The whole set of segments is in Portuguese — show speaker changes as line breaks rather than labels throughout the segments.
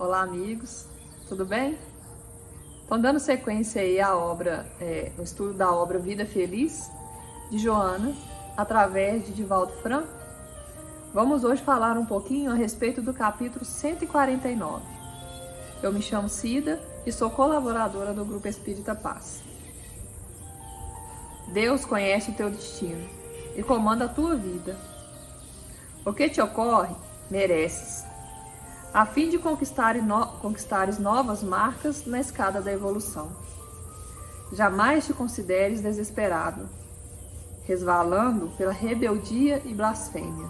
Olá, amigos, tudo bem? Estou dando sequência aí à obra, é, o estudo da obra Vida Feliz, de Joana, através de Divaldo Franco. Vamos hoje falar um pouquinho a respeito do capítulo 149. Eu me chamo Cida e sou colaboradora do Grupo Espírita Paz. Deus conhece o teu destino e comanda a tua vida. O que te ocorre, mereces a fim de conquistar no, conquistares novas marcas na escada da evolução. Jamais te consideres desesperado, resvalando pela rebeldia e blasfêmia.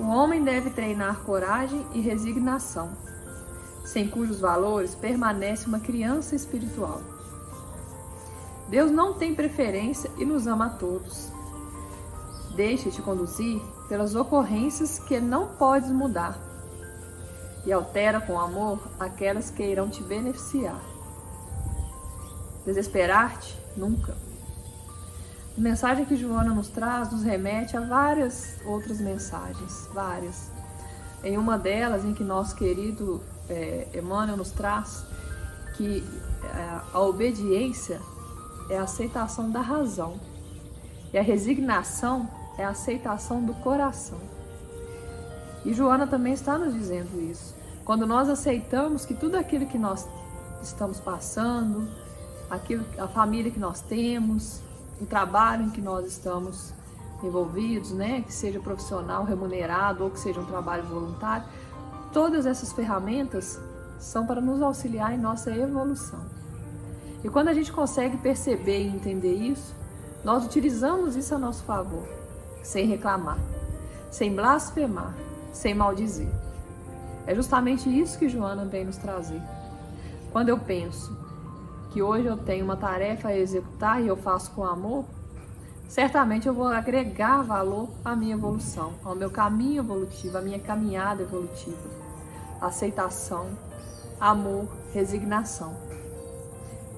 O homem deve treinar coragem e resignação, sem cujos valores permanece uma criança espiritual. Deus não tem preferência e nos ama a todos. Deixa-te conduzir pelas ocorrências que não podes mudar e altera com amor aquelas que irão te beneficiar. Desesperar-te? Nunca. A mensagem que Joana nos traz nos remete a várias outras mensagens, várias. Em uma delas, em que nosso querido é, Emmanuel nos traz que é, a obediência é a aceitação da razão e a resignação é a aceitação do coração. E Joana também está nos dizendo isso. Quando nós aceitamos que tudo aquilo que nós estamos passando, aquilo, a família que nós temos, o trabalho em que nós estamos envolvidos, né, que seja profissional, remunerado ou que seja um trabalho voluntário, todas essas ferramentas são para nos auxiliar em nossa evolução. E quando a gente consegue perceber e entender isso, nós utilizamos isso a nosso favor, sem reclamar, sem blasfemar, sem maldizer. É justamente isso que Joana vem nos trazer. Quando eu penso que hoje eu tenho uma tarefa a executar e eu faço com amor, certamente eu vou agregar valor à minha evolução, ao meu caminho evolutivo, à minha caminhada evolutiva. Aceitação, amor, resignação.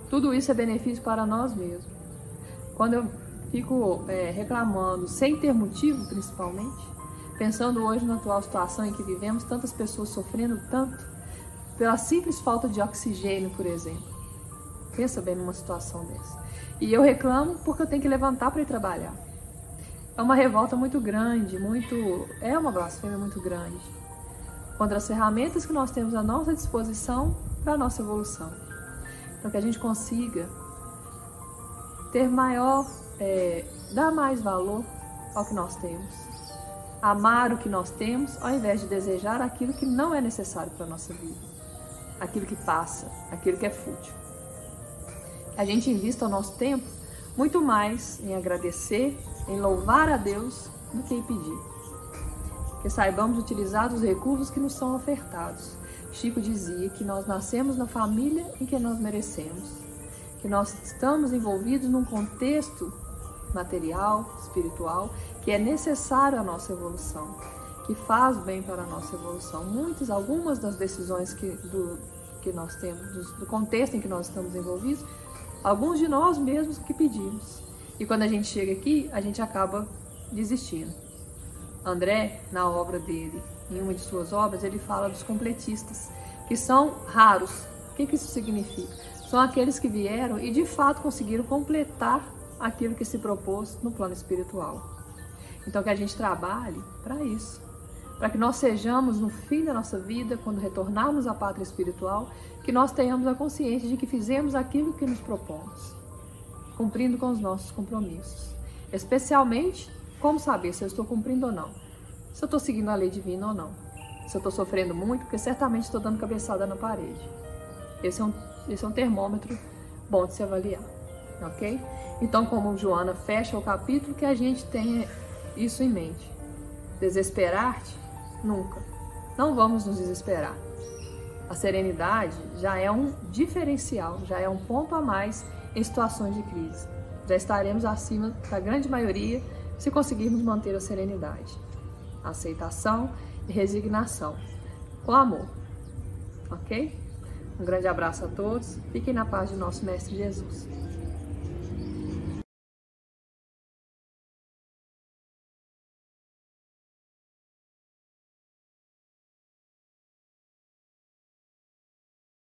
Tudo isso é benefício para nós mesmos. Quando eu fico é, reclamando, sem ter motivo principalmente, Pensando hoje na atual situação em que vivemos, tantas pessoas sofrendo tanto pela simples falta de oxigênio, por exemplo. Pensa bem numa situação dessa. E eu reclamo porque eu tenho que levantar para ir trabalhar. É uma revolta muito grande, muito é uma blasfêmia muito grande contra as ferramentas que nós temos à nossa disposição para a nossa evolução. Para que a gente consiga ter maior, é, dar mais valor ao que nós temos amar o que nós temos ao invés de desejar aquilo que não é necessário para a nossa vida, aquilo que passa, aquilo que é fútil. A gente invista o nosso tempo muito mais em agradecer, em louvar a Deus do que em pedir. Que saibamos utilizar os recursos que nos são ofertados. Chico dizia que nós nascemos na família em que nós merecemos, que nós estamos envolvidos num contexto material, espiritual, que é necessário à nossa evolução, que faz bem para a nossa evolução. Muitas, algumas das decisões que, do, que nós temos, do, contexto em que nós estamos envolvidos, alguns de nós mesmos que pedimos. E quando a gente chega aqui, a gente acaba desistindo. André, na obra dele, em uma de suas obras, ele fala dos completistas, que são raros. O que, que isso significa? São aqueles que vieram e de fato conseguiram completar aquilo que se propôs no plano espiritual. Então que a gente trabalhe para isso, para que nós sejamos no fim da nossa vida, quando retornarmos à pátria espiritual, que nós tenhamos a consciência de que fizemos aquilo que nos propomos, cumprindo com os nossos compromissos. Especialmente, como saber se eu estou cumprindo ou não, se eu estou seguindo a lei divina ou não, se eu estou sofrendo muito, porque certamente estou dando cabeçada na parede. Esse é um, esse é um termômetro bom de se avaliar, ok? Então, como Joana fecha o capítulo, que a gente tenha isso em mente. Desesperar-te? Nunca. Não vamos nos desesperar. A serenidade já é um diferencial, já é um ponto a mais em situações de crise. Já estaremos acima da grande maioria se conseguirmos manter a serenidade, aceitação e resignação, com amor. Ok? Um grande abraço a todos. Fiquem na paz de nosso Mestre Jesus.